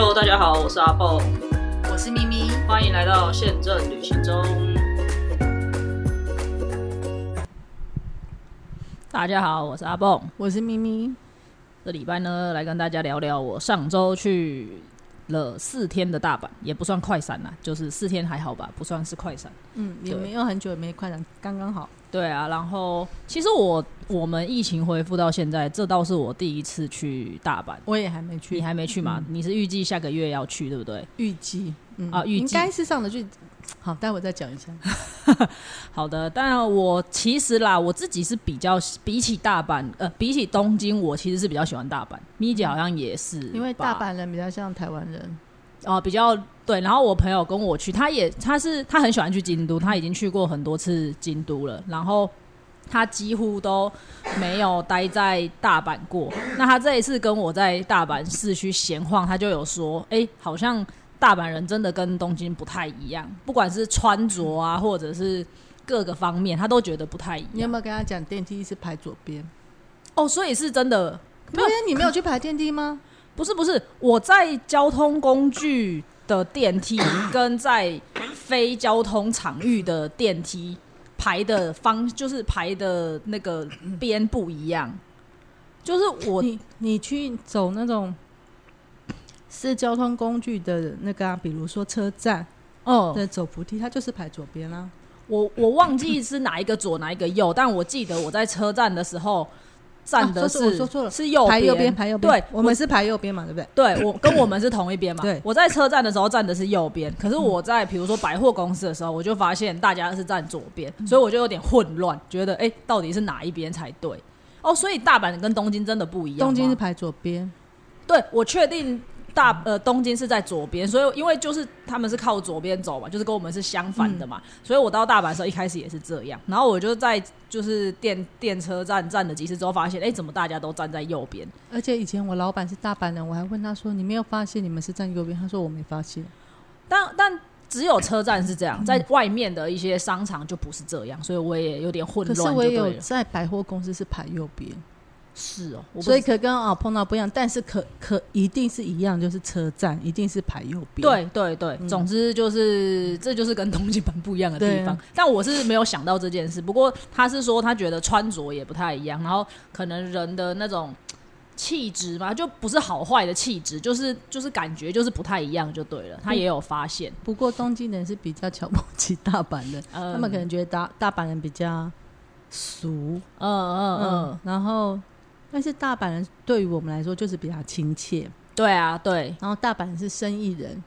Hello，大家好，我是阿蹦，我是咪咪，欢迎来到宪政旅行中。大家好，我是阿蹦，我是咪咪。这礼拜呢，来跟大家聊聊我上周去了四天的大阪，也不算快闪啦，就是四天还好吧，不算是快闪。嗯，也没有很久，也没快闪，刚刚好。对啊，然后其实我我们疫情恢复到现在，这倒是我第一次去大阪。我也还没去，你还没去吗？你是预计下个月要去，对不对？预计，嗯啊，预计应该是上的去。好，待会再讲一下。好的，但我其实啦，我自己是比较比起大阪，呃，比起东京，我其实是比较喜欢大阪。咪姐好像也是，因为大阪人比较像台湾人。哦，比较对，然后我朋友跟我去，他也他是他很喜欢去京都，他已经去过很多次京都了，然后他几乎都没有待在大阪过。那他这一次跟我在大阪市区闲晃，他就有说，哎，好像大阪人真的跟东京不太一样，不管是穿着啊，或者是各个方面，他都觉得不太一样。你有没有跟他讲电梯是排左边？哦，所以是真的。对，你没有去排电梯吗？不是不是，我在交通工具的电梯跟在非交通场域的电梯排的方，就是排的那个边不一样。就是我你你去走那种是交通工具的那个，比如说车站哦的走扶梯，它就是排左边啦。我我忘记是哪一个左哪一个右，但我记得我在车站的时候。站的是说错了，是右排右边，排右边。对，我们是排右边嘛，对不对？对，我跟我们是同一边嘛。对，我在车站的时候站的是右边，可是我在比如说百货公司的时候，我就发现大家是站左边，所以我就有点混乱，觉得哎，到底是哪一边才对？哦，所以大阪跟东京真的不一样。东京是排左边，对我确定。大呃，东京是在左边，所以因为就是他们是靠左边走嘛，就是跟我们是相反的嘛，所以我到大阪的时候一开始也是这样，然后我就在就是电电车站站了几次之后，发现哎，怎么大家都站在右边？而且以前我老板是大阪人，我还问他说：“你没有发现你们是站右边？”他说：“我没发现。”但但只有车站是这样，在外面的一些商场就不是这样，所以我也有点混乱。可是我有在百货公司是排右边。是哦，所以可跟啊碰到不一样，但是可可一定是一样，就是车站一定是排右边。对对对，总之就是这就是跟东京本不一样的地方。但我是没有想到这件事，不过他是说他觉得穿着也不太一样，然后可能人的那种气质嘛，就不是好坏的气质，就是就是感觉就是不太一样就对了。他也有发现，不过东京人是比较瞧不起大阪的，他们可能觉得大大阪人比较俗，嗯嗯嗯，然后。但是大阪人对于我们来说就是比较亲切，对啊，对。然后大阪人是生意人，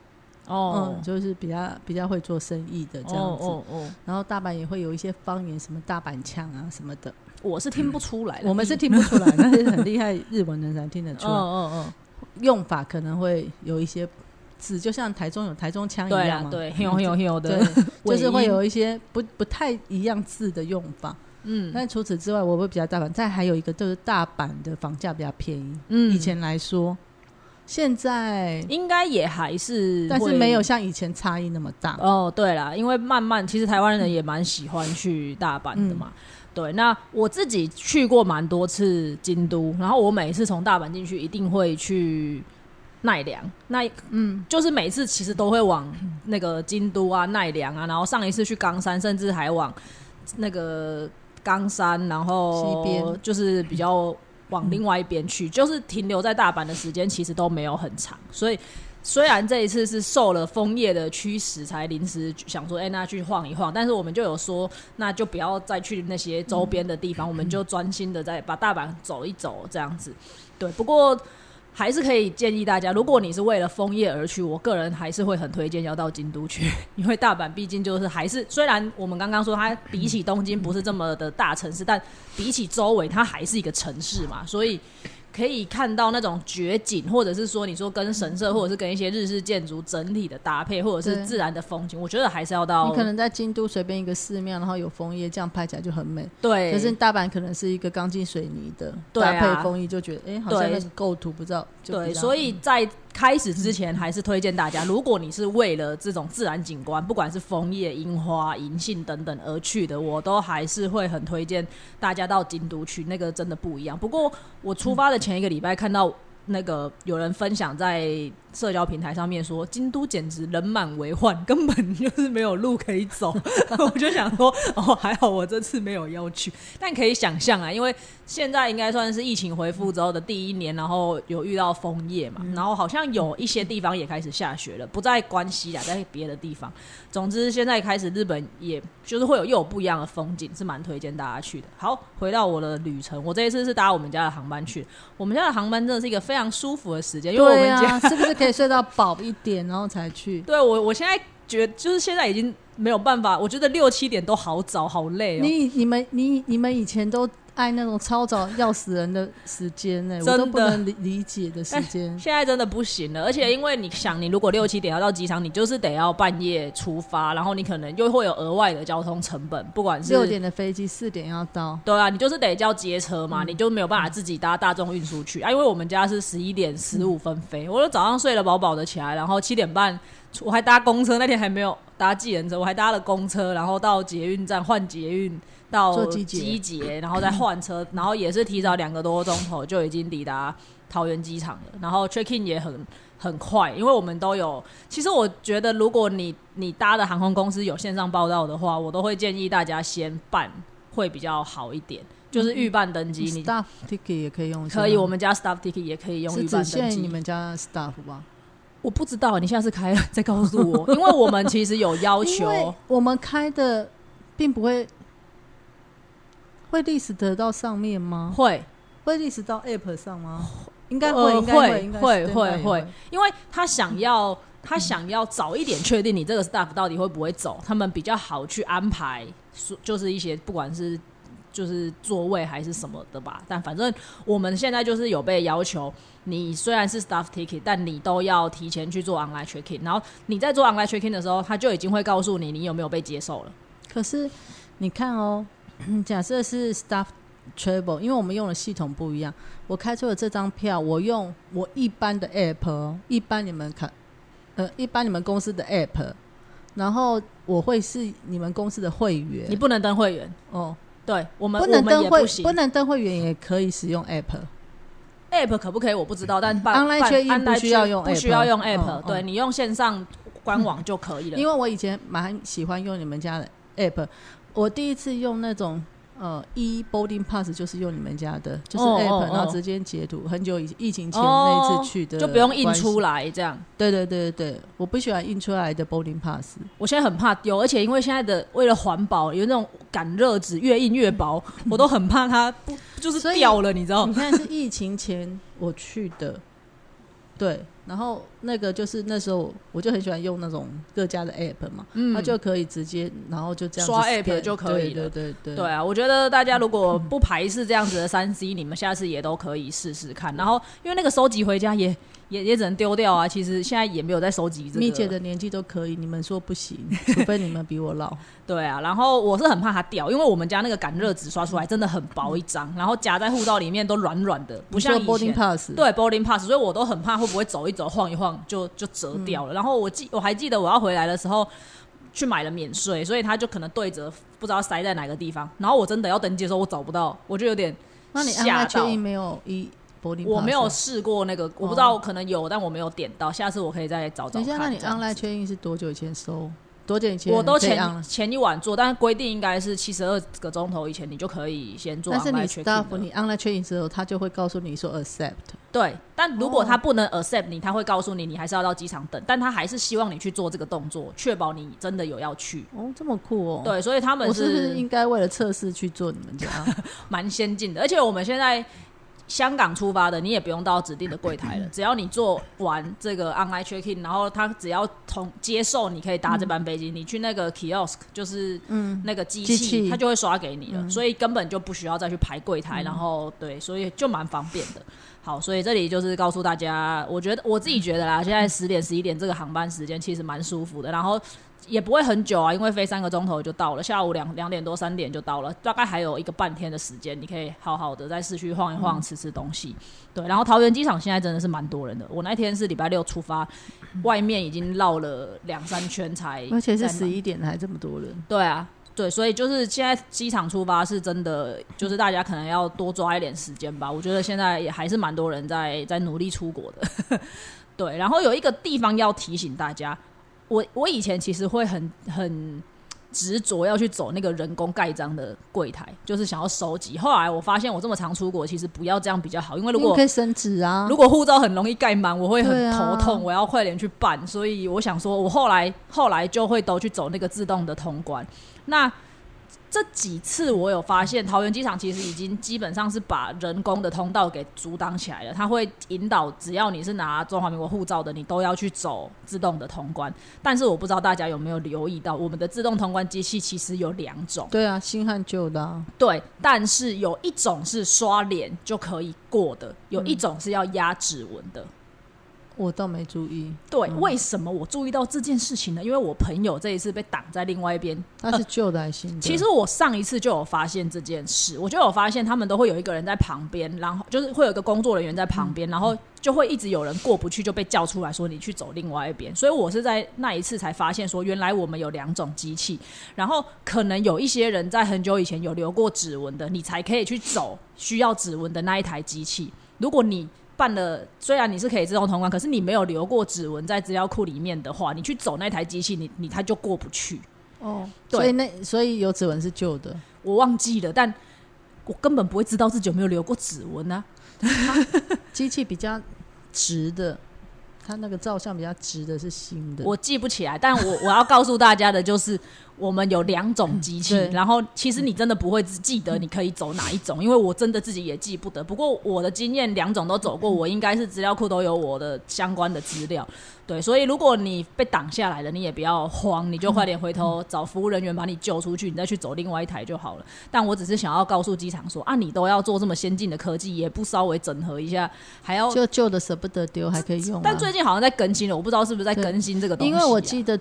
哦，就是比较比较会做生意的这样子。哦哦。然后大阪也会有一些方言，什么大阪腔啊什么的，我是听不出来。我们是听不出来，但是很厉害日文人才听得出来。嗯嗯嗯。用法可能会有一些字，就像台中有台中腔一样嘛，对，有有有的，就是会有一些不不太一样字的用法。嗯，但除此之外，我会比较大阪。再还有一个就是大阪的房价比较便宜。嗯，以前来说，现在应该也还是，但是没有像以前差异那么大。哦，对了，因为慢慢其实台湾人也蛮喜欢去大阪的嘛。对，那我自己去过蛮多次京都，然后我每一次从大阪进去，一定会去奈良。那嗯，就是每次其实都会往那个京都啊、奈良啊，然后上一次去冈山，甚至还往那个。冈山，然后就是比较往另外一边去，就是停留在大阪的时间其实都没有很长，所以虽然这一次是受了枫叶的驱使才临时想说，哎，那去晃一晃，但是我们就有说，那就不要再去那些周边的地方，我们就专心的在把大阪走一走这样子。对，不过。还是可以建议大家，如果你是为了枫叶而去，我个人还是会很推荐要到京都去，因为大阪毕竟就是还是虽然我们刚刚说它比起东京不是这么的大城市，但比起周围它还是一个城市嘛，所以。可以看到那种绝景，或者是说你说跟神社，或者是跟一些日式建筑整体的搭配，或者是自然的风景，我觉得还是要到。你可能在京都随便一个寺庙，然后有枫叶，这样拍起来就很美。对。可是大阪可能是一个钢筋水泥的搭配枫叶，就觉得哎，好像那个构图不知道。对，所以在。开始之前，还是推荐大家，如果你是为了这种自然景观，不管是枫叶、樱花、银杏等等而去的，我都还是会很推荐大家到京都去，那个真的不一样。不过我出发的前一个礼拜看到那个有人分享在社交平台上面说，京都简直人满为患，根本就是没有路可以走。我就想说，哦，还好我这次没有要去。但可以想象啊，因为现在应该算是疫情恢复之后的第一年，然后有遇到枫叶嘛，然后好像有一些地方也开始下雪了，不在关西啊，在别的地方。总之，现在开始日本也就是会有又有不一样的风景，是蛮推荐大家去的。好，回到我的旅程，我这一次是搭我们家的航班去，我们家的航班真的是一个非常舒服的时间，因为我们家 是不是？可以睡到饱一点，然后才去。对我，我现在觉得就是现在已经没有办法。我觉得六七点都好早，好累哦。你、你们、你、你们以前都。爱那种超早要死人的时间呢，我都不能理理解的时间。现在真的不行了，而且因为你想，你如果六七点要到机场，你就是得要半夜出发，然后你可能又会有额外的交通成本。不管是六点的飞机，四点要到，对啊，你就是得叫接车嘛，你就没有办法自己搭大众运输去啊。因为我们家是十一点十五分飞，我就早上睡得饱饱的起来，然后七点半我还搭公车，那天还没有搭计程车，我还搭了公车，然后到捷运站换捷运。到机捷，然后再换车，然后也是提早两个多钟头就已经抵达桃园机场了。然后 check in 也很很快，因为我们都有。其实我觉得，如果你你搭的航空公司有线上报道的话，我都会建议大家先办，会比较好一点。就是预办登机，你 staff ticket 也可以用。可以，我们家 staff ticket 也可以用预办登机。你们家 staff 吧？我不知道，你下次开再告诉我，因为我们其实有要求，我们开的并不会。会历史得到上面吗？会，会历史到 App 上吗？应该会，会，会，会，会，因为他想要，他想要早一点确定你这个 staff 到底会不会走，他们比较好去安排，就是一些不管是就是座位还是什么的吧。但反正我们现在就是有被要求，你虽然是 staff ticket，但你都要提前去做 online checking。然后你在做 online checking 的时候，他就已经会告诉你你有没有被接受了。可是你看哦。假设是 staff travel，因为我们用的系统不一样。我开出了这张票，我用我一般的 app，一般你们看，呃，一般你们公司的 app，然后我会是你们公司的会员。你不能登会员哦。对，我们不能登会，不能登会员也可以使用 app。app 可不可以？我不知道，但认不需要用，不需要用 app。对你用线上官网就可以了。因为我以前蛮喜欢用你们家的 app。我第一次用那种呃，e boarding pass 就是用你们家的，就是 app，然后直接截图。很久以疫情前那次去的，就不用印出来这样。对对对对对，我不喜欢印出来的 boarding pass。我现在很怕丢，而且因为现在的为了环保，有那种感热纸越印越薄，我都很怕它不就是掉了，你知道？你看是疫情前我去的，对。然后那个就是那时候我就很喜欢用那种各家的 app 嘛，它就可以直接然后就这样刷 app 就可以了。对对对对啊！我觉得大家如果不排斥这样子的三 C，你们下次也都可以试试看。然后因为那个收集回家也。也也只能丢掉啊！其实现在也没有在收集这个。蜜姐的年纪都可以，你们说不行，除非你们比我老。对啊，然后我是很怕它掉，因为我们家那个感热纸刷出来真的很薄一张，然后夹在护照里面都软软的，不像以前。对，boarding pass，所以我都很怕会不会走一走、晃一晃就就折掉了。然后我记我还记得我要回来的时候去买了免税，所以他就可能对折不知道塞在哪个地方。然后我真的要登记的时候我找不到，我就有点那你安确定没有一？我没有试过那个，我不知道可能有，但我没有点到。下次我可以再找找看。等下，那你 online 确认是多久以前收？多久以前？我都前前一晚做，但是规定应该是七十二个钟头以前，你就可以先做。但是你 staff 你 online 确认之后，他就会告诉你说 accept。对，但如果他不能 accept 你，他会告诉你你还是要到机场等，但他还是希望你去做这个动作，确保你真的有要去。哦，这么酷哦。对，所以他们是应该为了测试去做你们家，蛮先进的。而且我们现在。香港出发的，你也不用到指定的柜台了，只要你做完这个 online checking，然后他只要同接受，你可以搭这班飞机，你去那个 kiosk，就是嗯。那个机器，他就会刷给你了，所以根本就不需要再去排柜台，然后对，所以就蛮方便的。好，所以这里就是告诉大家，我觉得我自己觉得啦，现在十点十一点这个航班时间其实蛮舒服的，然后。也不会很久啊，因为飞三个钟头就到了，下午两两点多三点就到了，大概还有一个半天的时间，你可以好好的在市区晃一晃，吃吃东西。对，然后桃园机场现在真的是蛮多人的，我那天是礼拜六出发，外面已经绕了两三圈才，而且是十一点还这么多人。对啊，对，所以就是现在机场出发是真的，就是大家可能要多抓一点时间吧。我觉得现在也还是蛮多人在在努力出国的。对，然后有一个地方要提醒大家，我我以前其实会很很。执着要去走那个人工盖章的柜台，就是想要收集。后来我发现，我这么常出国，其实不要这样比较好，因为如果可以升值啊，如果护照很容易盖满，我会很头痛，我要快点去办。所以我想说，我后来后来就会都去走那个自动的通关。那这几次我有发现，桃园机场其实已经基本上是把人工的通道给阻挡起来了。它会引导，只要你是拿中华民国护照的，你都要去走自动的通关。但是我不知道大家有没有留意到，我们的自动通关机器其实有两种。对啊，新和旧的。对，但是有一种是刷脸就可以过的，有一种是要压指纹的。我倒没注意，对，为什么我注意到这件事情呢？因为我朋友这一次被挡在另外一边，他是旧的还是新的？其实我上一次就有发现这件事，我就有发现他们都会有一个人在旁边，然后就是会有一个工作人员在旁边，然后就会一直有人过不去就被叫出来说你去走另外一边。所以我是在那一次才发现说，原来我们有两种机器，然后可能有一些人在很久以前有留过指纹的，你才可以去走需要指纹的那一台机器。如果你办了，虽然你是可以自动通关，可是你没有留过指纹在资料库里面的话，你去走那台机器，你你它就过不去。哦，所以那所以有指纹是旧的，我忘记了，但我根本不会知道自己有没有留过指纹呢。机器比较直的。它那个照相比较直的是新的，我记不起来，但我我要告诉大家的就是，我们有两种机器，然后其实你真的不会只记得你可以走哪一种，因为我真的自己也记不得。不过我的经验，两种都走过，我应该是资料库都有我的相关的资料。对，所以如果你被挡下来了，你也不要慌，你就快点回头找服务人员把你救出去，你再去走另外一台就好了。但我只是想要告诉机场说啊，你都要做这么先进的科技，也不稍微整合一下，还要就旧的舍不得丢，还可以用。但最近好像在更新了，我不知道是不是在更新这个东西。因为我记得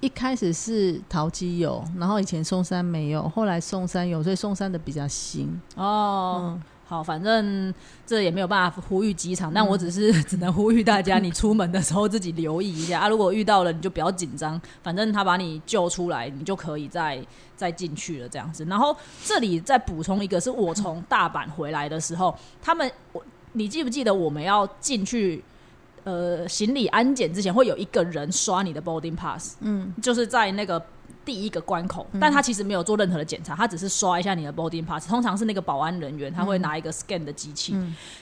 一开始是淘机有，然后以前松山没有，后来松山有，所以松山的比较新哦。好，反正这也没有办法呼吁机场，但我只是只能呼吁大家，你出门的时候自己留意一下 啊。如果遇到了，你就不要紧张，反正他把你救出来，你就可以再再进去了这样子。然后这里再补充一个，是我从大阪回来的时候，他们我你记不记得我们要进去呃行李安检之前，会有一个人刷你的 boarding pass，嗯，就是在那个。第一个关口，但他其实没有做任何的检查，他只是刷一下你的 boarding pass。通常是那个保安人员，他会拿一个 scan 的机器。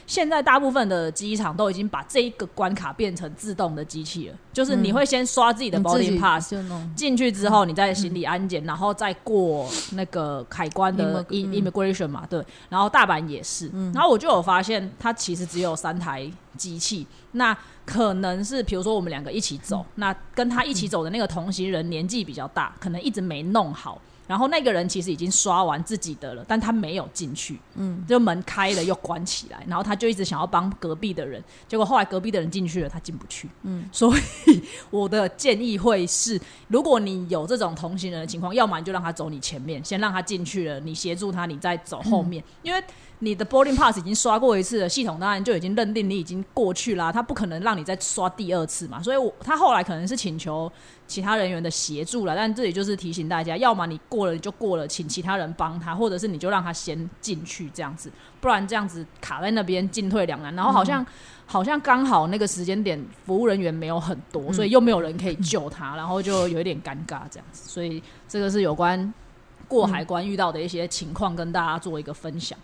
现在大部分的机场都已经把这一个关卡变成自动的机器了，就是你会先刷自己的 boarding pass，进去之后你再行李安检，然后再过那个海关的 immigration 嘛，对。然后大阪也是，然后我就有发现，它其实只有三台机器，那。可能是，比如说我们两个一起走，那跟他一起走的那个同行人年纪比较大，可能一直没弄好。然后那个人其实已经刷完自己的了，但他没有进去，嗯，就门开了又关起来，然后他就一直想要帮隔壁的人，结果后来隔壁的人进去了，他进不去，嗯，所以我的建议会是，如果你有这种同行人的情况，要么你就让他走你前面，先让他进去了，你协助他，你再走后面，因为。你的 boarding pass 已经刷过一次了，系统当然就已经认定你已经过去啦，他不可能让你再刷第二次嘛。所以，我他后来可能是请求其他人员的协助了，但这里就是提醒大家，要么你过了就过了，请其他人帮他，或者是你就让他先进去这样子，不然这样子卡在那边进退两难。然后好像好像刚好那个时间点服务人员没有很多，所以又没有人可以救他，然后就有一点尴尬这样子。所以这个是有关过海关遇到的一些情况，跟大家做一个分享。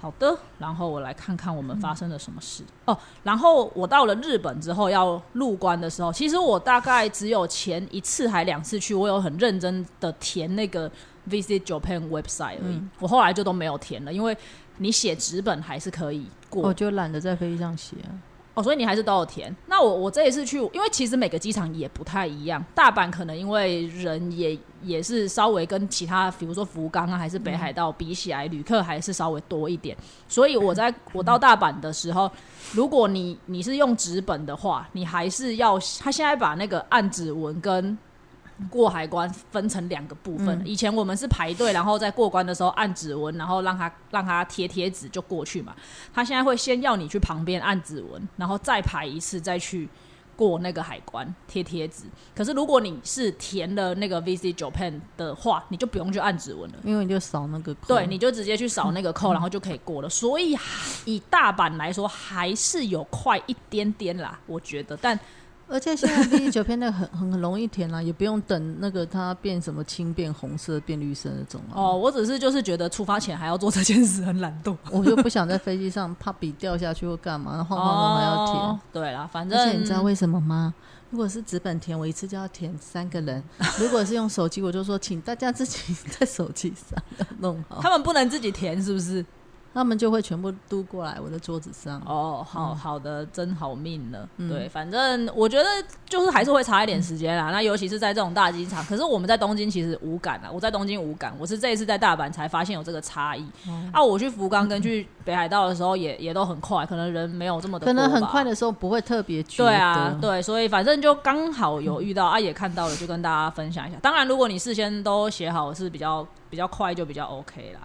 好的，然后我来看看我们发生了什么事哦。然后我到了日本之后要入关的时候，其实我大概只有前一次还两次去，我有很认真的填那个 Visit Japan website 而已。我后来就都没有填了，因为你写纸本还是可以过，我就懒得在飞机上写。哦，所以你还是都有填。那我我这一次去，因为其实每个机场也不太一样。大阪可能因为人也也是稍微跟其他，比如说福冈啊，还是北海道比起来，旅客还是稍微多一点。所以我在我到大阪的时候，如果你你是用纸本的话，你还是要他现在把那个按指纹跟。过海关分成两个部分，以前我们是排队，然后在过关的时候按指纹，然后让他让他贴贴纸就过去嘛。他现在会先要你去旁边按指纹，然后再排一次再去过那个海关贴贴纸。可是如果你是填了那个 VC Japan 的话，你就不用去按指纹了，因为你就扫那个，对，你就直接去扫那个扣，然后就可以过了。所以以大阪来说，还是有快一点点啦，我觉得，但。而且现在 B 九片那个很很 很容易填啊，也不用等那个它变什么青变红色变绿色那种啊。哦，我只是就是觉得出发前还要做这件事很懒惰，我就不想在飞机上怕笔掉下去或干嘛，晃晃动还要填。对啦，反正而且你知道为什么吗？如果是纸本填，我一次就要填三个人；如果是用手机，我就说请大家自己 在手机上弄好。他们不能自己填，是不是？他们就会全部都过来我的桌子上。哦，好好的，真好命了。对，反正我觉得就是还是会差一点时间啦。那尤其是在这种大机场，可是我们在东京其实无感啊。我在东京无感，我是这一次在大阪才发现有这个差异。啊，我去福冈跟去北海道的时候也也都很快，可能人没有这么的。可能很快的时候不会特别对啊，对，所以反正就刚好有遇到啊，也看到了，就跟大家分享一下。当然，如果你事先都写好是比较比较快，就比较 OK 啦。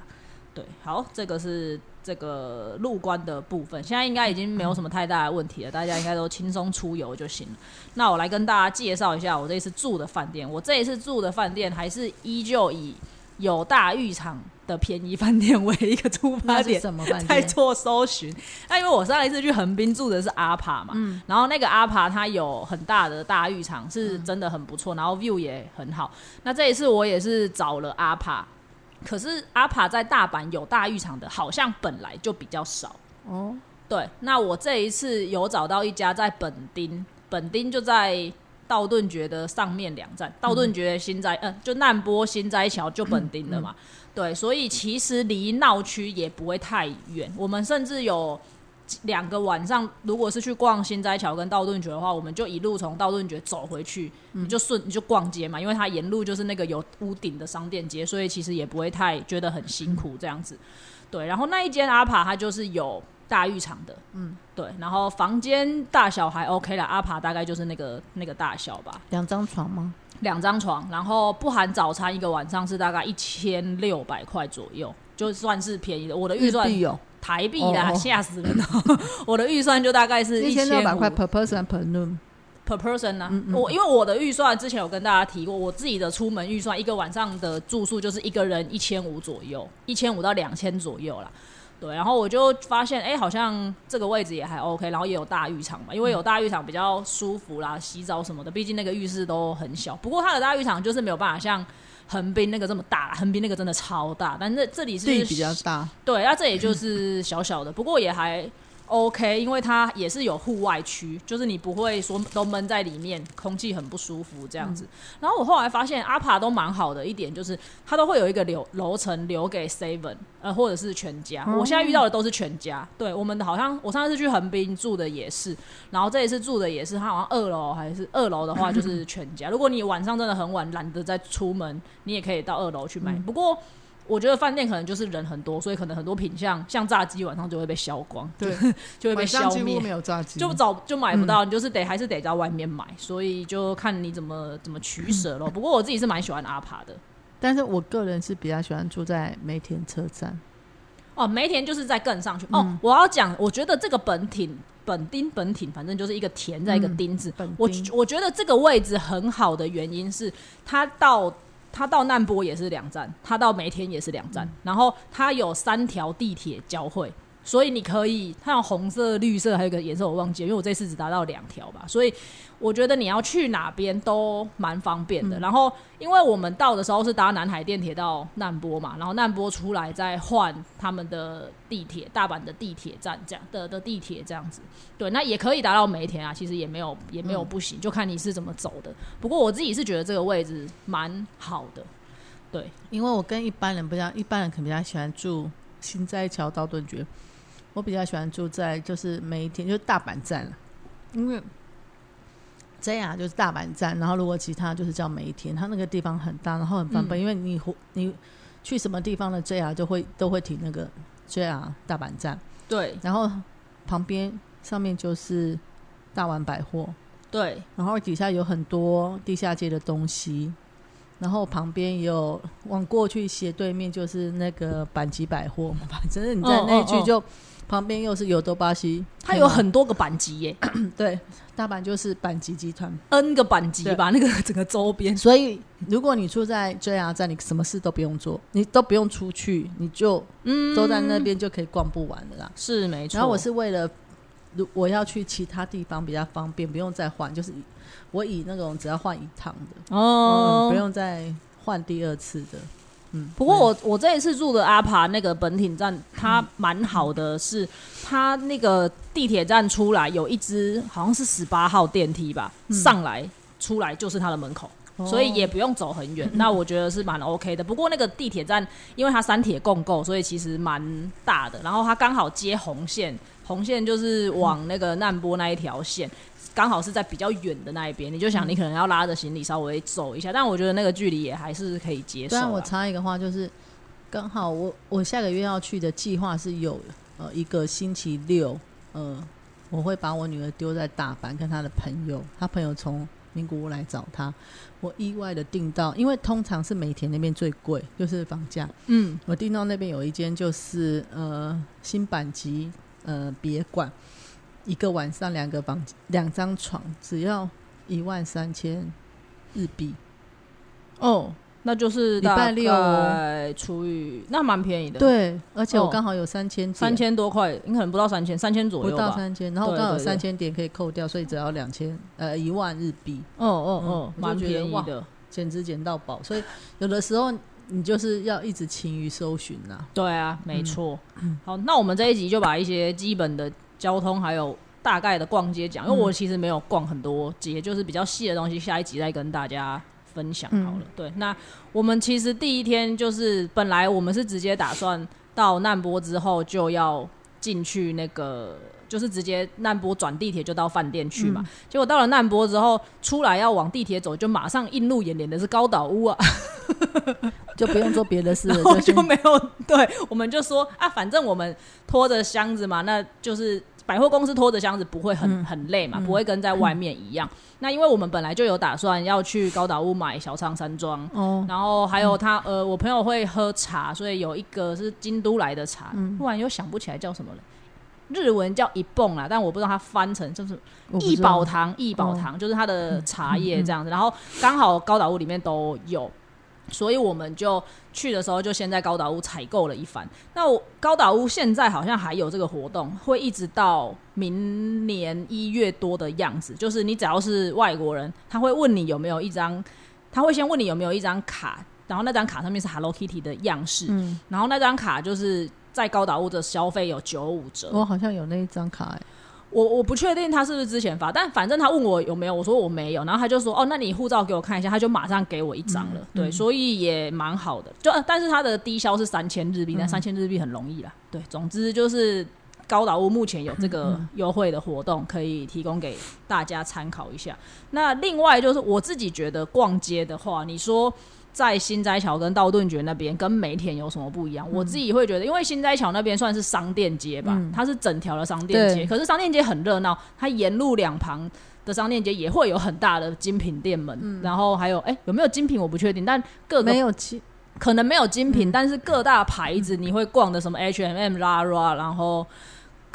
对，好，这个是这个入关的部分，现在应该已经没有什么太大的问题了，大家应该都轻松出游就行了。那我来跟大家介绍一下我这一次住的饭店，我这一次住的饭店还是依旧以有大浴场的便宜饭店为一个出发点，什么饭店？在做搜寻。那因为我上一次去横滨住的是阿帕嘛，嗯，然后那个阿帕它有很大的大浴场，是真的很不错，然后 view 也很好。那这一次我也是找了阿帕。可是阿帕在大阪有大浴场的，好像本来就比较少哦。对，那我这一次有找到一家在本町，本町就在道顿崛的上面两站，道顿崛新斋，嗯，就难波新斋桥就本町的嘛。对，所以其实离闹区也不会太远，我们甚至有。两个晚上，如果是去逛新斋桥跟道顿崛的话，我们就一路从道顿崛走回去，你就顺你就逛街嘛，因为它沿路就是那个有屋顶的商店街，所以其实也不会太觉得很辛苦这样子。对，然后那一间阿帕它就是有大浴场的，嗯，对，然后房间大小还 OK 了，阿帕大概就是那个那个大小吧。两张床吗？两张床，然后不含早餐，一个晚上是大概一千六百块左右，就算是便宜的。我的预算有。台币啦，吓死人了！我的预算就大概是一千六百块 per person per room per person 呢。我因为我的预算之前有跟大家提过，我自己的出门预算一个晚上的住宿就是一个人一千五左右，一千五到两千左右啦。对，然后我就发现，哎，好像这个位置也还 OK，然后也有大浴场嘛，因为有大浴场比较舒服啦，洗澡什么的，毕竟那个浴室都很小。不过它的大浴场就是没有办法像。横滨那个这么大，横滨那个真的超大，但是这里是比较大，对，那这也就是小小的，不过也还。OK，因为它也是有户外区，就是你不会说都闷在里面，空气很不舒服这样子。然后我后来发现阿帕都蛮好的一点，就是它都会有一个留楼层留给 Seven，呃，或者是全家。我现在遇到的都是全家。对，我们好像我上次去横滨住的也是，然后这一次住的也是，它好像二楼还是二楼的话就是全家。如果你晚上真的很晚懒得再出门，你也可以到二楼去买。不过。我觉得饭店可能就是人很多，所以可能很多品相像炸鸡晚上就会被销光，对，就会被消灭。没有炸鸡，就早就买不到，你就是得还是得在外面买，所以就看你怎么怎么取舍咯。不过我自己是蛮喜欢阿帕的，但是我个人是比较喜欢住在梅田车站。哦，梅田就是在更上去。哦，我要讲，我觉得这个本町本町本町，反正就是一个田在一个丁字。我我觉得这个位置很好的原因是它到。它到难波也是两站，他到梅田也是两站，然后他有三条地铁交汇，所以你可以它有红色、绿色，还有一个颜色我忘记，因为我这次只达到两条吧，所以。我觉得你要去哪边都蛮方便的。然后，因为我们到的时候是搭南海电铁到难波嘛，然后难波出来再换他们的地铁，大阪的地铁站这样的的地铁这样子。对，那也可以达到梅田啊，其实也没有也没有不行，就看你是怎么走的。不过我自己是觉得这个位置蛮好的。对，因为我跟一般人不一样，一般人可能比较喜欢住新斋桥道顿崛，我比较喜欢住在就是每一天，就是大阪站了，因为。JR 就是大阪站，然后如果其他就是叫每一天，它那个地方很大，然后很方便，因为你你去什么地方的 JR 就会都会停那个 JR 大阪站。对，然后旁边上面就是大丸百货。对，然后底下有很多地下街的东西，然后旁边也有往过去斜对面就是那个板吉百货嘛，反正你在那一区就旁边又是有多巴西，它有很多个板级耶。对，大阪就是板级集团 N 个板级吧，那个整个周边。所以如果你住在 JR 站，你什么事都不用做，你都不用出去，你就嗯都在那边就可以逛不完的啦。是没错。然后我是为了如我要去其他地方比较方便，不用再换，就是。我以那种只要换一趟的哦，不用再换第二次的。嗯，不过我我这一次住的阿帕那个本町站，它蛮好的，是它那个地铁站出来有一只好像是十八号电梯吧，上来出来就是它的门口，所以也不用走很远。那我觉得是蛮 OK 的。不过那个地铁站因为它三铁共构，所以其实蛮大的。然后它刚好接红线，红线就是往那个难波那一条线。刚好是在比较远的那一边，你就想你可能要拉着行李稍微走一下，但我觉得那个距离也还是可以接受。但我插一个话，就是刚好我我下个月要去的计划是有呃一个星期六，呃我会把我女儿丢在大阪跟她的朋友，她朋友从名古屋来找她，我意外的订到，因为通常是美田那边最贵，就是房价，嗯，我订到那边有一间就是呃新阪级呃别馆。一个晚上两个房两张床，只要一万三千日币。哦，那就是礼拜六除以那蛮便宜的。对，而且我刚好有三千三千多块，你可能不到三千，三千左右不到三千，然后我刚好三千点可以扣掉，所以只要两千呃一万日币。哦哦哦，蛮便宜的，简直捡到宝。所以有的时候你就是要一直勤于搜寻呐。对啊，没错。好，那我们这一集就把一些基本的。交通还有大概的逛街讲，因为我其实没有逛很多街，就是比较细的东西，下一集再跟大家分享好了。对，那我们其实第一天就是本来我们是直接打算到难波之后就要进去那个，就是直接难波转地铁就到饭店去嘛。结果到了难波之后，出来要往地铁走，就马上映入眼帘的是高岛屋啊，就不用做别的事，了，就没有。对，我们就说啊，反正我们拖着箱子嘛，那就是。百货公司拖着箱子不会很很累嘛，不会跟在外面一样。那因为我们本来就有打算要去高岛屋买小仓山庄，哦，然后还有他呃，我朋友会喝茶，所以有一个是京都来的茶，突然又想不起来叫什么了，日文叫一泵啦，但我不知道它翻成就是益宝堂，益宝堂就是它的茶叶这样子，然后刚好高岛屋里面都有。所以我们就去的时候，就先在高岛屋采购了一番。那高岛屋现在好像还有这个活动，会一直到明年一月多的样子。就是你只要是外国人，他会问你有没有一张，他会先问你有没有一张卡，然后那张卡上面是 Hello Kitty 的样式，然后那张卡就是在高岛屋的消费有九五折。我好像有那一张卡哎。我我不确定他是不是之前发，但反正他问我有没有，我说我没有，然后他就说哦，那你护照给我看一下，他就马上给我一张了，对，所以也蛮好的。就但是他的低消是三千日币，那三千日币很容易啦。对，总之就是高岛屋目前有这个优惠的活动，可以提供给大家参考一下。那另外就是我自己觉得逛街的话，你说。在新斋桥跟道顿崛那边跟梅田有什么不一样？我自己会觉得，因为新斋桥那边算是商店街吧，它是整条的商店街，可是商店街很热闹，它沿路两旁的商店街也会有很大的精品店门，然后还有哎有没有精品我不确定，但各没有精可能没有精品，但是各大牌子你会逛的什么 H M M、Lara，然后。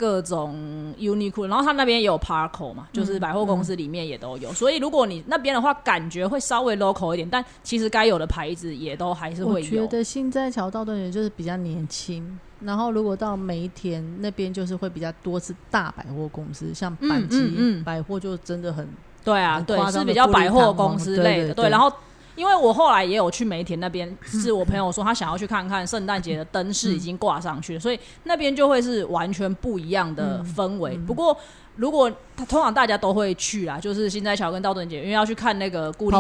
各种 Uniqlo，然后他那边也有 Parko 嘛，就是百货公司里面也都有。所以如果你那边的话，感觉会稍微 local 一点，但其实该有的牌子也都还是会有。我觉得新在桥道的人就是比较年轻，然后如果到梅田那边，就是会比较多是大百货公司，像板吉百货就真的很对啊，对，是比较百货公司类的，对，然后。因为我后来也有去梅田那边，是我朋友说他想要去看看圣诞节的灯饰已经挂上去了，所以那边就会是完全不一样的氛围。不过，如果他通常大家都会去啦，就是新在桥跟道顿节，因为要去看那个固力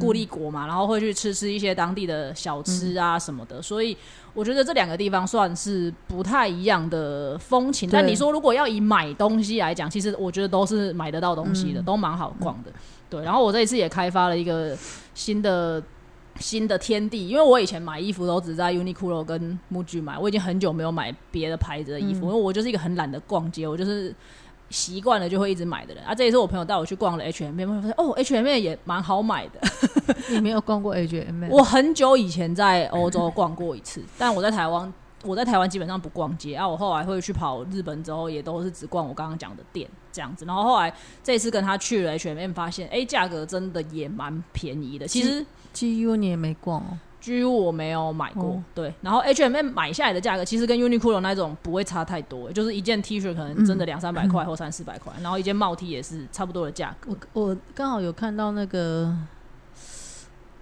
固力国嘛，然后会去吃吃一些当地的小吃啊什么的，所以我觉得这两个地方算是不太一样的风情。但你说如果要以买东西来讲，其实我觉得都是买得到东西的，都蛮好逛的。对，然后我这一次也开发了一个新的新的天地，因为我以前买衣服都只在 Uniqlo 跟 MUJI 买，我已经很久没有买别的牌子的衣服，因为我就是一个很懒得逛街，我就是习惯了就会一直买的人啊。这也是我朋友带我去逛了 H M，发现哦，H M 也蛮好买的。你没有逛过 H M？我很久以前在欧洲逛过一次，但我在台湾，我在台湾基本上不逛街啊。我后来会去跑日本之后，也都是只逛我刚刚讲的店这样子。然后后来这次跟他去了 H M，发现哎，价格真的也蛮便宜的。其实 G U 你也没逛哦。G U 我没有买过，对，然后 H M 买下来的价格其实跟 Uniqlo 那种不会差太多，就是一件 T 恤可能真的两三百块或三四百块，然后一件帽 T 也是差不多的价格。我我刚好有看到那个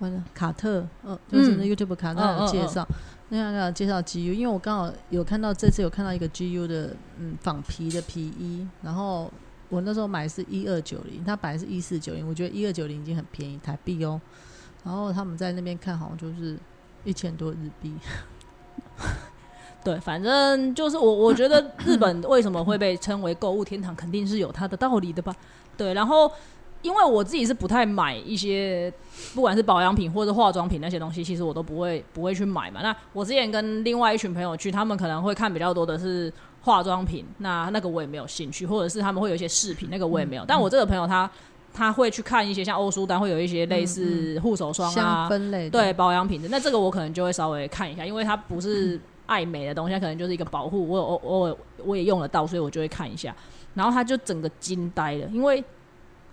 完了卡特，呃，就是那 YouTube 卡特有介绍，那个介绍 G U，因为我刚好有看到这次有看到一个 G U 的嗯仿皮的皮衣，然后我那时候买是一二九零，它本来是一四九零，我觉得一二九零已经很便宜台币哦。然后他们在那边看，好像就是一千多日币。对，反正就是我，我觉得日本为什么会被称为购物天堂，肯定是有它的道理的吧？对，然后因为我自己是不太买一些，不管是保养品或者化妆品那些东西，其实我都不会不会去买嘛。那我之前跟另外一群朋友去，他们可能会看比较多的是化妆品，那那个我也没有兴趣，或者是他们会有一些饰品，那个我也没有。但我这个朋友他。他会去看一些像欧舒丹会有一些类似护手霜啊，分类对保养品的。那这个我可能就会稍微看一下，因为它不是爱美的东西，它可能就是一个保护。我我我我也用得到，所以我就会看一下。然后他就整个惊呆了，因为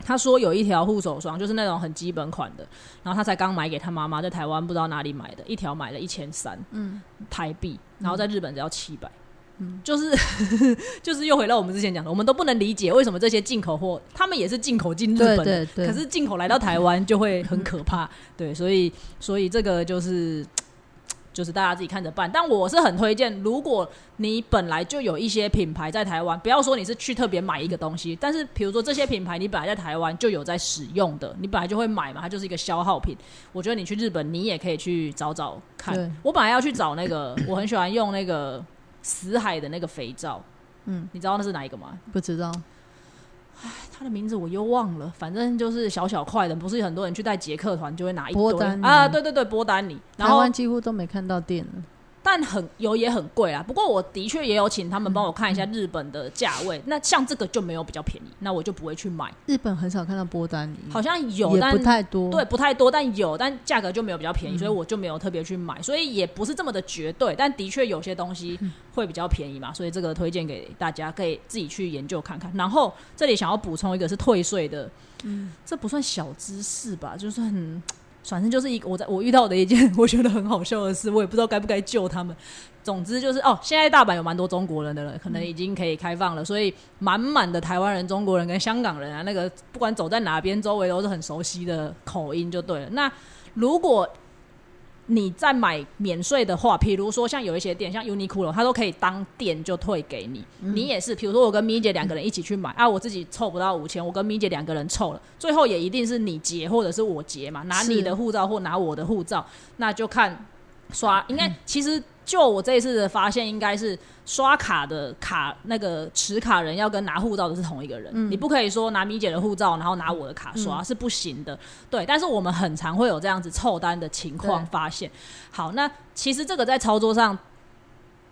他说有一条护手霜就是那种很基本款的，然后他才刚买给他妈妈，在台湾不知道哪里买的，一条买了一千三嗯台币，然后在日本只要七百。嗯，就是 就是又回到我们之前讲的，我们都不能理解为什么这些进口货，他们也是进口进日本的，可是进口来到台湾就会很可怕。对，所以所以这个就是就是大家自己看着办。但我是很推荐，如果你本来就有一些品牌在台湾，不要说你是去特别买一个东西，但是比如说这些品牌你本来在台湾就有在使用的，你本来就会买嘛，它就是一个消耗品。我觉得你去日本，你也可以去找找看。我本来要去找那个，我很喜欢用那个。死海的那个肥皂，嗯，你知道那是哪一个吗？不知道，唉，他的名字我又忘了。反正就是小小块的，不是很多人去带捷克团就会拿一堆啊？对对对，波丹尼，台湾几乎都没看到店了。但很有也很贵啊，不过我的确也有请他们帮我看一下日本的价位。那像这个就没有比较便宜，那我就不会去买。日本很少看到波丹尼，好像有，但不太多。对，不太多，但有，但价格就没有比较便宜，所以我就没有特别去买。所以也不是这么的绝对，但的确有些东西会比较便宜嘛。所以这个推荐给大家，可以自己去研究看看。然后这里想要补充一个是退税的，嗯，这不算小知识吧？就算。反正就是一个我在我遇到的一件 我觉得很好笑的事，我也不知道该不该救他们。总之就是哦，现在大阪有蛮多中国人的了，可能已经可以开放了，所以满满的台湾人、中国人跟香港人啊，那个不管走在哪边，周围都是很熟悉的口音就对了。那如果你在买免税的话，比如说像有一些店，像 Uniqlo，它都可以当店就退给你。你也是，比如说我跟咪姐两个人一起去买啊，我自己凑不到五千，我跟咪姐两个人凑了，最后也一定是你结或者是我结嘛，拿你的护照或拿我的护照，那就看刷。应该其实。就我这一次的发现，应该是刷卡的卡那个持卡人要跟拿护照的是同一个人，你不可以说拿米姐的护照，然后拿我的卡刷是不行的。对，但是我们很常会有这样子凑单的情况发现。好，那其实这个在操作上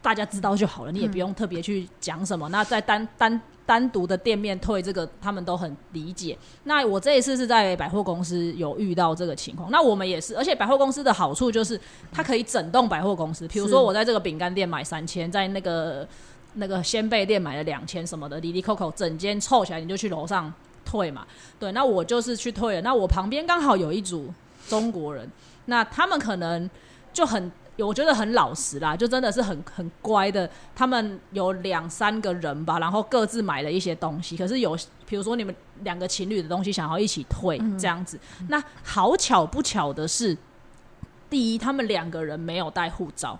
大家知道就好了，你也不用特别去讲什么。那在单单。单独的店面退这个，他们都很理解。那我这一次是在百货公司有遇到这个情况，那我们也是。而且百货公司的好处就是，它可以整栋百货公司。比如说，我在这个饼干店买三千，在那个那个鲜贝店买了两千什么的，滴滴 Coco 整间凑起来，你就去楼上退嘛。对，那我就是去退了。那我旁边刚好有一组中国人，那他们可能就很。我觉得很老实啦，就真的是很很乖的。他们有两三个人吧，然后各自买了一些东西。可是有，比如说你们两个情侣的东西想要一起退这样子，那好巧不巧的是，第一，他们两个人没有带护照。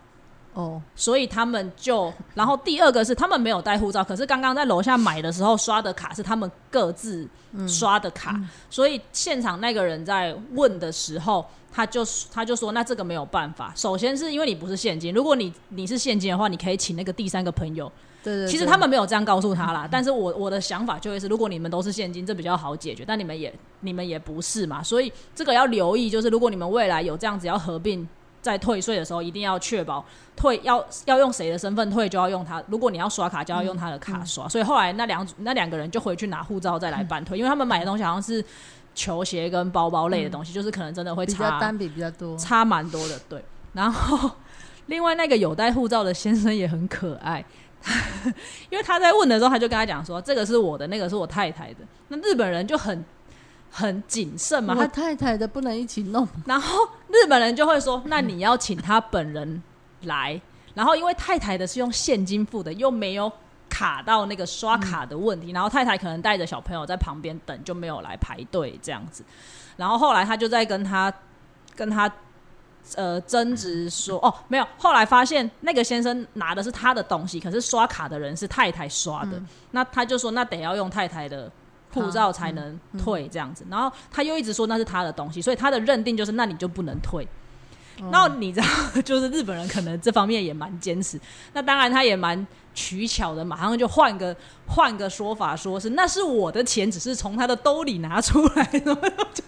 哦，所以他们就，然后第二个是他们没有带护照，可是刚刚在楼下买的时候刷的卡是他们各自刷的卡，所以现场那个人在问的时候，他就他就说，那这个没有办法。首先是因为你不是现金，如果你你是现金的话，你可以请那个第三个朋友。对对。其实他们没有这样告诉他啦，但是我我的想法就会是，如果你们都是现金，这比较好解决，但你们也你们也不是嘛，所以这个要留意，就是如果你们未来有这样子要合并。在退税的时候，一定要确保退要要用谁的身份退，就要用他。如果你要刷卡，就要用他的卡刷。所以后来那两那两个人就回去拿护照再来办退，因为他们买的东西好像是球鞋跟包包类的东西，就是可能真的会差单笔比较多，差蛮多的。对，然后另外那个有带护照的先生也很可爱。因为他在问的时候，他就跟他讲说：“这个是我的，那个是我太太的。”那日本人就很很谨慎嘛，他太太的不能一起弄。然后日本人就会说：“那你要请他本人来。”然后因为太太的是用现金付的，又没有卡到那个刷卡的问题。然后太太可能带着小朋友在旁边等，就没有来排队这样子。然后后来他就在跟他跟他。呃，争执说哦，没有。后来发现那个先生拿的是他的东西，可是刷卡的人是太太刷的。那他就说，那得要用太太的护照才能退这样子。然后他又一直说那是他的东西，所以他的认定就是，那你就不能退。那你知道，就是日本人可能这方面也蛮坚持。那当然他也蛮取巧的，马上就换个换个说法，说是那是我的钱，只是从他的兜里拿出来，然 后就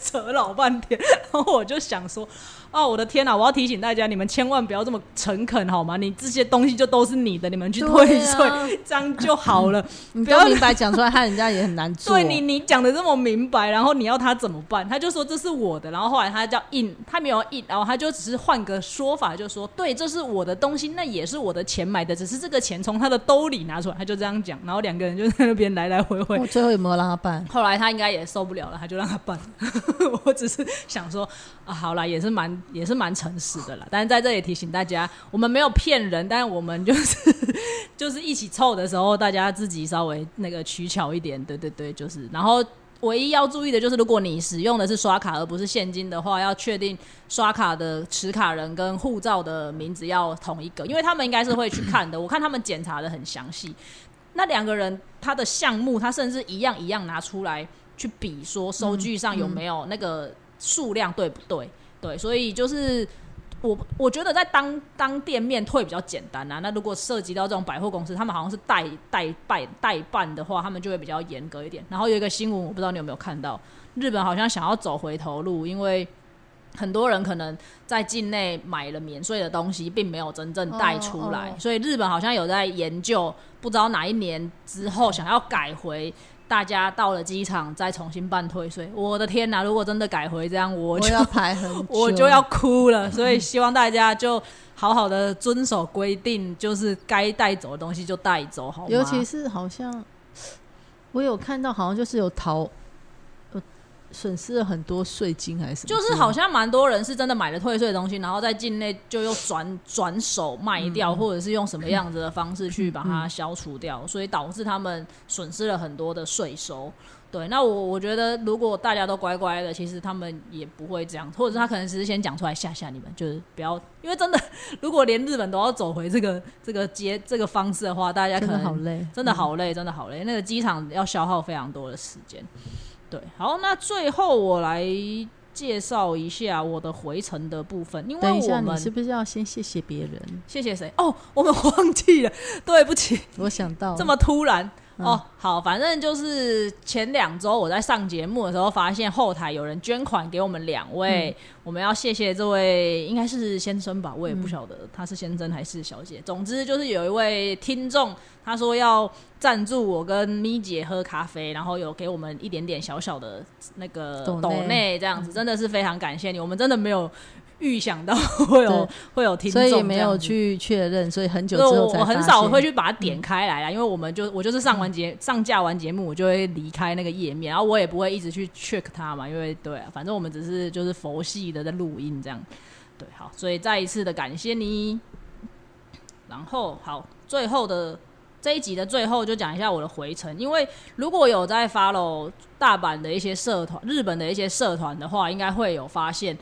扯老半天。然后我就想说。哦，我的天哪！我要提醒大家，你们千万不要这么诚恳，好吗？你这些东西就都是你的，你们去退税，这样就好了。你不要明白讲出来，害人家也很难做。对你，你讲的这么明白，然后你要他怎么办？他就说这是我的，然后后来他叫印，他没有印，然后他就只是换个说法，就说对，这是我的东西，那也是我的钱买的，只是这个钱从他的兜里拿出来，他就这样讲。然后两个人就在那边来来回回。我最后有没有让他办？后来他应该也受不了了，他就让他办。我只是想说啊，好啦，也是蛮。也是蛮诚实的啦，但是在这里提醒大家，我们没有骗人，但是我们就是 就是一起凑的时候，大家自己稍微那个取巧一点，对对对，就是。然后唯一要注意的就是，如果你使用的是刷卡而不是现金的话，要确定刷卡的持卡人跟护照的名字要同一个，因为他们应该是会去看的。我看他们检查的很详细，那两个人他的项目，他甚至一样一样拿出来去比，说收据上有没有那个数量对不对？对，所以就是我我觉得在当当店面退比较简单啊。那如果涉及到这种百货公司，他们好像是代代办代办的话，他们就会比较严格一点。然后有一个新闻，我不知道你有没有看到，日本好像想要走回头路，因为很多人可能在境内买了免税的东西，并没有真正带出来，所以日本好像有在研究，不知道哪一年之后想要改回。大家到了机场再重新办退税，我的天哪！如果真的改回这样，我就要排很，我就要哭了。所以希望大家就好好的遵守规定，就是该带走的东西就带走，好吗？尤其是好像我有看到，好像就是有逃。损失了很多税金还是什么？就是好像蛮多人是真的买了退税的东西，然后在境内就又转转手卖掉，或者是用什么样子的方式去把它消除掉，所以导致他们损失了很多的税收。对，那我我觉得如果大家都乖乖的，其实他们也不会这样，或者是他可能只是先讲出来吓吓你们，就是不要，因为真的 如果连日本都要走回这个这个接这个方式的话，大家可能好累，真的好累，真的好累，那个机场要消耗非常多的时间。对，好，那最后我来介绍一下我的回程的部分。因为我们是不是要先谢谢别人？谢谢谁？哦，我们忘记了，对不起，我想到这么突然。哦，好，反正就是前两周我在上节目的时候，发现后台有人捐款给我们两位，我们要谢谢这位，应该是先生吧，我也不晓得他是先生还是小姐。总之就是有一位听众，他说要赞助我跟咪姐喝咖啡，然后有给我们一点点小小的那个抖内这样子，真的是非常感谢你，我们真的没有。预想到会有会有听众，所以没有去确认，所以很久之后我很少会去把它点开来啊，因为我们就我就是上完节上架完节目，我就会离开那个页面，然后我也不会一直去 check 它嘛，因为对啊，反正我们只是就是佛系的在录音这样，对，好，所以再一次的感谢你。然后好，最后的这一集的最后就讲一下我的回程，因为如果有在 follow 大阪的一些社团、日本的一些社团的话，应该会有发现。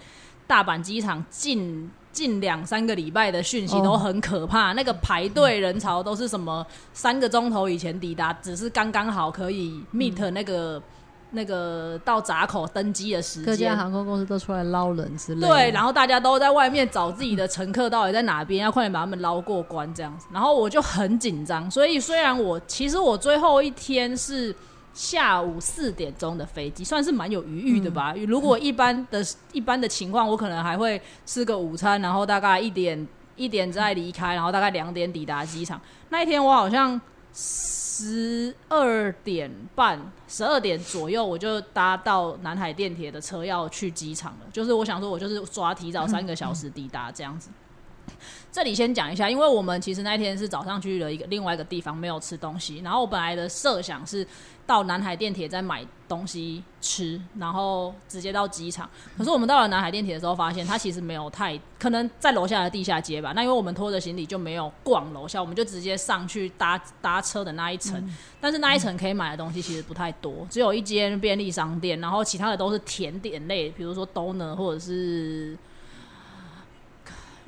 大阪机场近近两三个礼拜的讯息都很可怕，那个排队人潮都是什么三个钟头以前抵达，只是刚刚好可以 meet 那个那个到闸口登机的时间。各家航空公司都出来捞人之类。对，然后大家都在外面找自己的乘客到底在哪边，要快点把他们捞过关这样子。然后我就很紧张，所以虽然我其实我最后一天是。下午四点钟的飞机，算是蛮有余裕的吧。如果一般的一般的情况，我可能还会吃个午餐，然后大概一点一点再离开，然后大概两点抵达机场。那一天我好像十二点半、十二点左右我就搭到南海电铁的车要去机场了。就是我想说，我就是抓提早三个小时抵达这样子。这里先讲一下，因为我们其实那天是早上去了一个另外一个地方，没有吃东西。然后我本来的设想是到南海电铁再买东西吃，然后直接到机场。可是我们到了南海电铁的时候，发现它其实没有太可能在楼下的地下街吧。那因为我们拖着行李就没有逛楼下，我们就直接上去搭搭车的那一层。但是那一层可以买的东西其实不太多，只有一间便利商店，然后其他的都是甜点类，比如说 donut 或者是。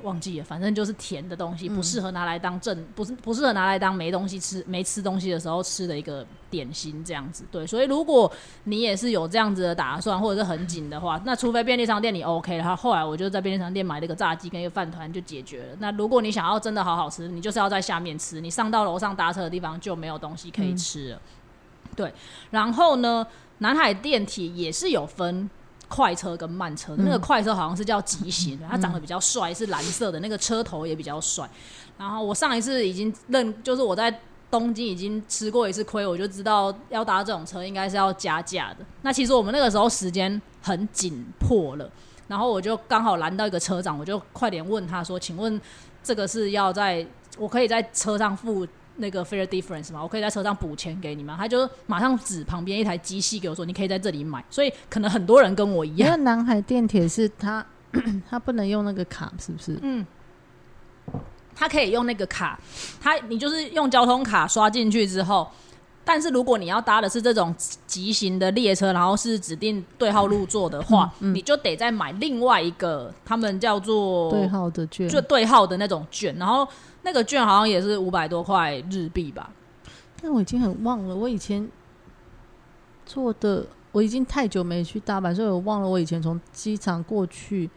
忘记了，反正就是甜的东西，不适合拿来当正，不是不适合拿来当没东西吃、没吃东西的时候吃的一个点心，这样子。对，所以如果你也是有这样子的打算，或者是很紧的话，那除非便利商店你 OK 然后后来我就在便利商店买了一个炸鸡跟一个饭团就解决了。那如果你想要真的好好吃，你就是要在下面吃，你上到楼上搭车的地方就没有东西可以吃了。对，然后呢，南海电梯也是有分。快车跟慢车，那个快车好像是叫极行，它长得比较帅，是蓝色的，那个车头也比较帅。然后我上一次已经认，就是我在东京已经吃过一次亏，我就知道要搭这种车应该是要加价的。那其实我们那个时候时间很紧迫了，然后我就刚好拦到一个车长，我就快点问他说：“请问这个是要在我可以在车上付？”那个 fair difference 嘛，我可以在车上补钱给你吗？他就马上指旁边一台机器给我说，你可以在这里买。所以可能很多人跟我一样。因为南海电铁是他，他不能用那个卡，是不是？嗯，他可以用那个卡，他你就是用交通卡刷进去之后。但是如果你要搭的是这种急行的列车，然后是指定对号入座的话，你就得再买另外一个，他们叫做对号的券，就对号的那种券，然后。那个券好像也是五百多块日币吧，但我已经很忘了，我以前坐的，我已经太久没去大阪，所以我忘了我以前从机场过去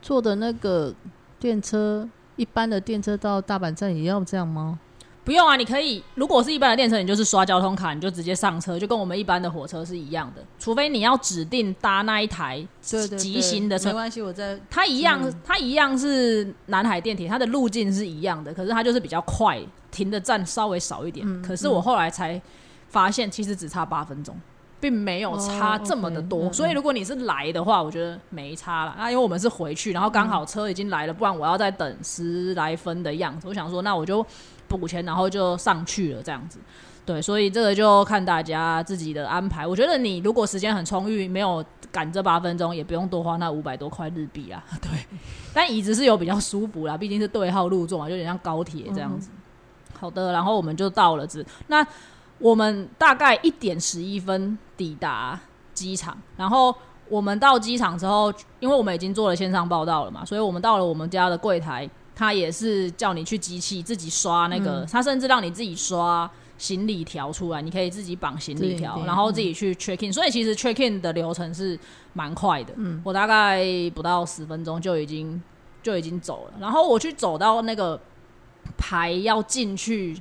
坐的那个电车，一般的电车到大阪站也要这样吗？不用啊，你可以，如果是一般的电车，你就是刷交通卡，你就直接上车，就跟我们一般的火车是一样的。除非你要指定搭那一台急行的车，没关系，我在它一样，它一样是南海电铁，它的路径是一样的，可是它就是比较快，停的站稍微少一点。可是我后来才发现，其实只差八分钟，并没有差这么的多。所以如果你是来的话，我觉得没差了。那因为我们是回去，然后刚好车已经来了，不然我要再等十来分的样子。我想说，那我就。补钱，然后就上去了，这样子，对，所以这个就看大家自己的安排。我觉得你如果时间很充裕，没有赶这八分钟，也不用多花那五百多块日币啦。对，但椅子是有比较舒服啦，毕竟是对号入座嘛，就有点像高铁这样子。好的，然后我们就到了这，那我们大概一点十一分抵达机场，然后我们到机场之后，因为我们已经做了线上报道了嘛，所以我们到了我们家的柜台。他也是叫你去机器自己刷那个，他甚至让你自己刷行李条出来，你可以自己绑行李条，然后自己去 check in。所以其实 check in 的流程是蛮快的，嗯我大概不到十分钟就已经就已经走了。然后我去走到那个牌要进去，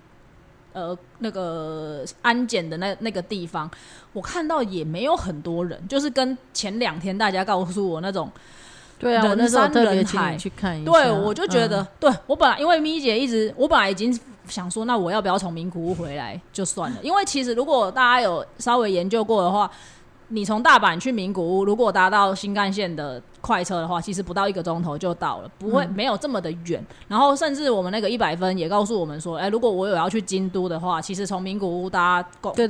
呃，那个安检的那那个地方，我看到也没有很多人，就是跟前两天大家告诉我那种。对啊，人山人海去看一下。对，我就觉得，对我本来因为咪姐一直，我本来已经想说，那我要不要从名古屋回来就算了？因为其实如果大家有稍微研究过的话。你从大阪去名古屋，如果搭到新干线的快车的话，其实不到一个钟头就到了，不会没有这么的远。然后甚至我们那个一百分也告诉我们说，哎，如果我有要去京都的话，其实从名古屋搭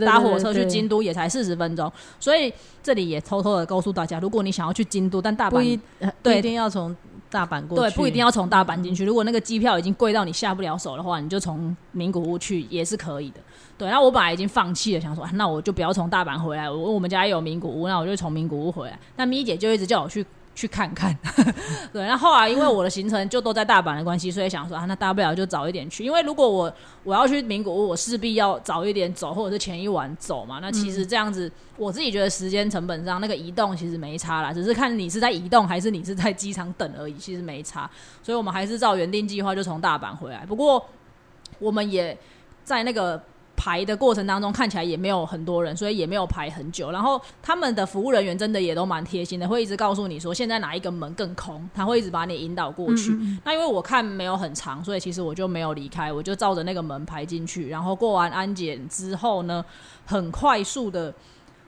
搭火车去京都也才四十分钟。所以这里也偷偷的告诉大家，如果你想要去京都，但大阪对一定要从大阪过去，对，不一定要从大阪进去。如果那个机票已经贵到你下不了手的话，你就从名古屋去也是可以的。对，然后我本来已经放弃了，想说那我就不要从大阪回来，我我们家也有名古屋，那我就从名古屋回来。那咪姐就一直叫我去去看看，对。那后来因为我的行程就都在大阪的关系，所以想说啊，那大不了就早一点去。因为如果我我要去名古屋，我势必要早一点走，或者是前一晚走嘛。那其实这样子，我自己觉得时间成本上那个移动其实没差啦，只是看你是在移动还是你是在机场等而已，其实没差。所以我们还是照原定计划就从大阪回来。不过我们也在那个。排的过程当中看起来也没有很多人，所以也没有排很久。然后他们的服务人员真的也都蛮贴心的，会一直告诉你说现在哪一个门更空，他会一直把你引导过去。那因为我看没有很长，所以其实我就没有离开，我就照着那个门排进去。然后过完安检之后呢，很快速的，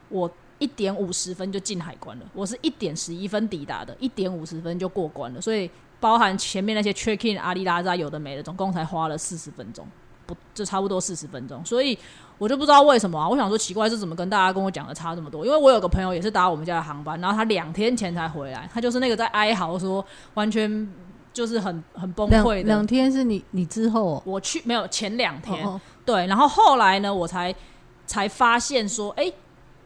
我一点五十分就进海关了。我是一点十一分抵达的，一点五十分就过关了。所以包含前面那些 check in 阿里拉扎有的没的，总共才花了四十分钟。不，就差不多四十分钟，所以我就不知道为什么啊。我想说奇怪，是怎么跟大家跟我讲的差这么多？因为我有个朋友也是搭我们家的航班，然后他两天前才回来，他就是那个在哀嚎说，完全就是很很崩溃的。两天是你你之后我去没有前两天对，然后后来呢，我才才发现说，哎，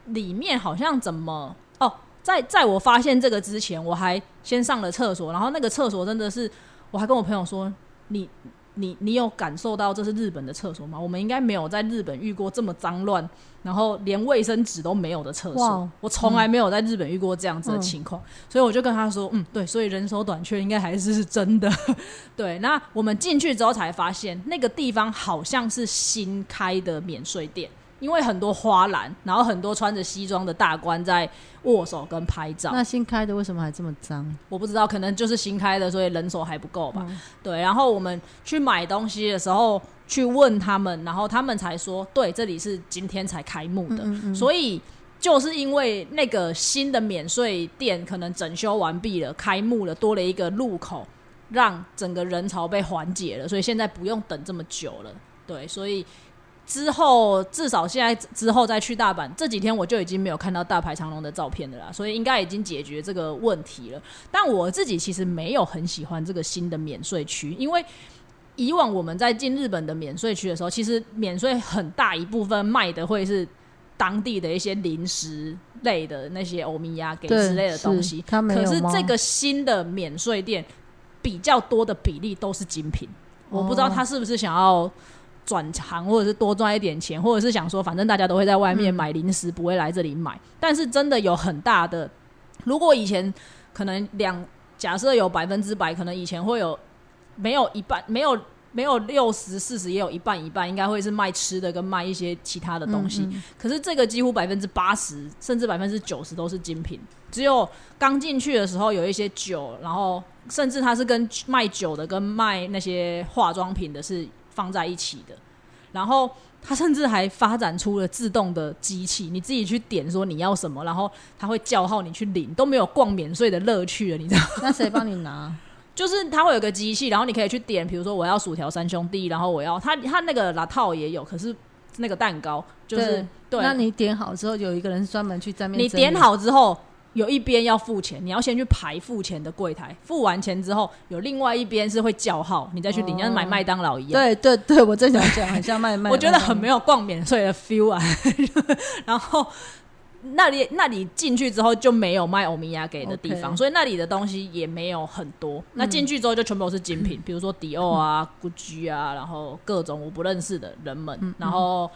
里面好像怎么哦，在在我发现这个之前，我还先上了厕所，然后那个厕所真的是，我还跟我朋友说你。你你有感受到这是日本的厕所吗？我们应该没有在日本遇过这么脏乱，然后连卫生纸都没有的厕所。我从来没有在日本遇过这样子的情况，所以我就跟他说，嗯，对，所以人手短缺应该还是是真的。对，那我们进去之后才发现，那个地方好像是新开的免税店。因为很多花篮，然后很多穿着西装的大官在握手跟拍照。那新开的为什么还这么脏？我不知道，可能就是新开的，所以人手还不够吧。对，然后我们去买东西的时候，去问他们，然后他们才说，对，这里是今天才开幕的，所以就是因为那个新的免税店可能整修完毕了，开幕了，多了一个入口，让整个人潮被缓解了，所以现在不用等这么久了。对，所以。之后至少现在之后再去大阪，这几天我就已经没有看到大排长龙的照片了啦，所以应该已经解决这个问题了。但我自己其实没有很喜欢这个新的免税区，因为以往我们在进日本的免税区的时候，其实免税很大一部分卖的会是当地的一些零食类的那些欧米亚给之类的东西，可是这个新的免税店比较多的比例都是精品，我不知道他是不是想要。转行，或者是多赚一点钱，或者是想说，反正大家都会在外面买零食，不会来这里买。但是真的有很大的，如果以前可能两假设有百分之百，可能以前会有没有一半，没有没有六十四十，也有一半一半，应该会是卖吃的跟卖一些其他的东西。可是这个几乎百分之八十，甚至百分之九十都是精品。只有刚进去的时候有一些酒，然后甚至它是跟卖酒的跟卖那些化妆品的是。放在一起的，然后它甚至还发展出了自动的机器，你自己去点说你要什么，然后它会叫号你去领，都没有逛免税的乐趣了，你知道？那谁帮你拿？就是它会有个机器，然后你可以去点，比如说我要薯条三兄弟，然后我要它它那个拉套也有，可是那个蛋糕就是对，那你点好之后，有一个人专门去在面，你点好之后。有一边要付钱，你要先去排付钱的柜台，付完钱之后，有另外一边是会叫号，你再去领，像买麦当劳一样。对对对，我正想讲，很像卖麦。我觉得很没有逛免税的 feel 啊。然后那里那里进去之后就没有卖欧米亚给的地方，所以那里的东西也没有很多。那进去之后就全部都是精品，比如说迪奥啊、GUCCI 啊，然后各种我不认识的人们，然后。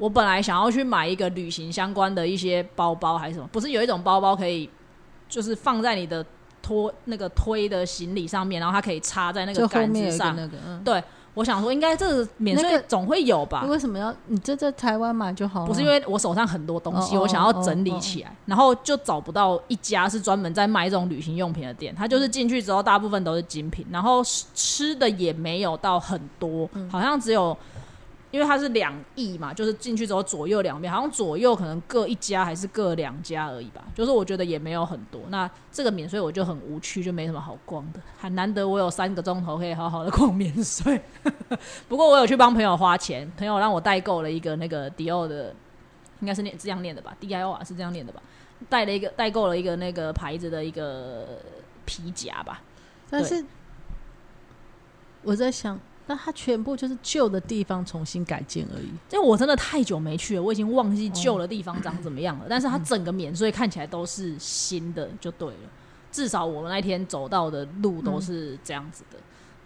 我本来想要去买一个旅行相关的一些包包还是什么，不是有一种包包可以，就是放在你的拖那个推的行李上面，然后它可以插在那个杆子上。那个，嗯对，我想说应该这个免税总会有吧？为什么要你这在台湾买就好了？不是因为我手上很多东西，我想要整理起来，然后就找不到一家是专门在卖这种旅行用品的店。它就是进去之后，大部分都是精品，然后吃的也没有到很多，好像只有。因为它是两翼嘛，就是进去之后左右两边，好像左右可能各一家还是各两家而已吧。就是我觉得也没有很多。那这个免税我就很无趣，就没什么好逛的。很难得我有三个钟头可以好好的逛免税。不过我有去帮朋友花钱，朋友让我代购了一个那个迪奥的，应该是念这样念的吧？D I O 啊是这样念的吧？带了一个代购了一个那个牌子的一个皮夹吧。但是我在想。那它全部就是旧的地方重新改建而已。因为我真的太久没去了，我已经忘记旧的地方长怎么样了。但是它整个免税看起来都是新的，就对了。至少我们那天走到的路都是这样子的。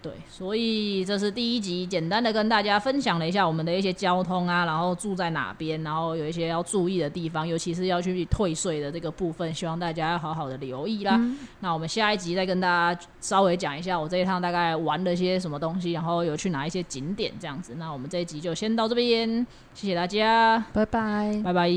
对，所以这是第一集，简单的跟大家分享了一下我们的一些交通啊，然后住在哪边，然后有一些要注意的地方，尤其是要去退税的这个部分，希望大家要好好的留意啦。那我们下一集再跟大家稍微讲一下我这一趟大概玩了些什么东西，然后有去哪一些景点这样子。那我们这一集就先到这边，谢谢大家，拜拜，拜拜。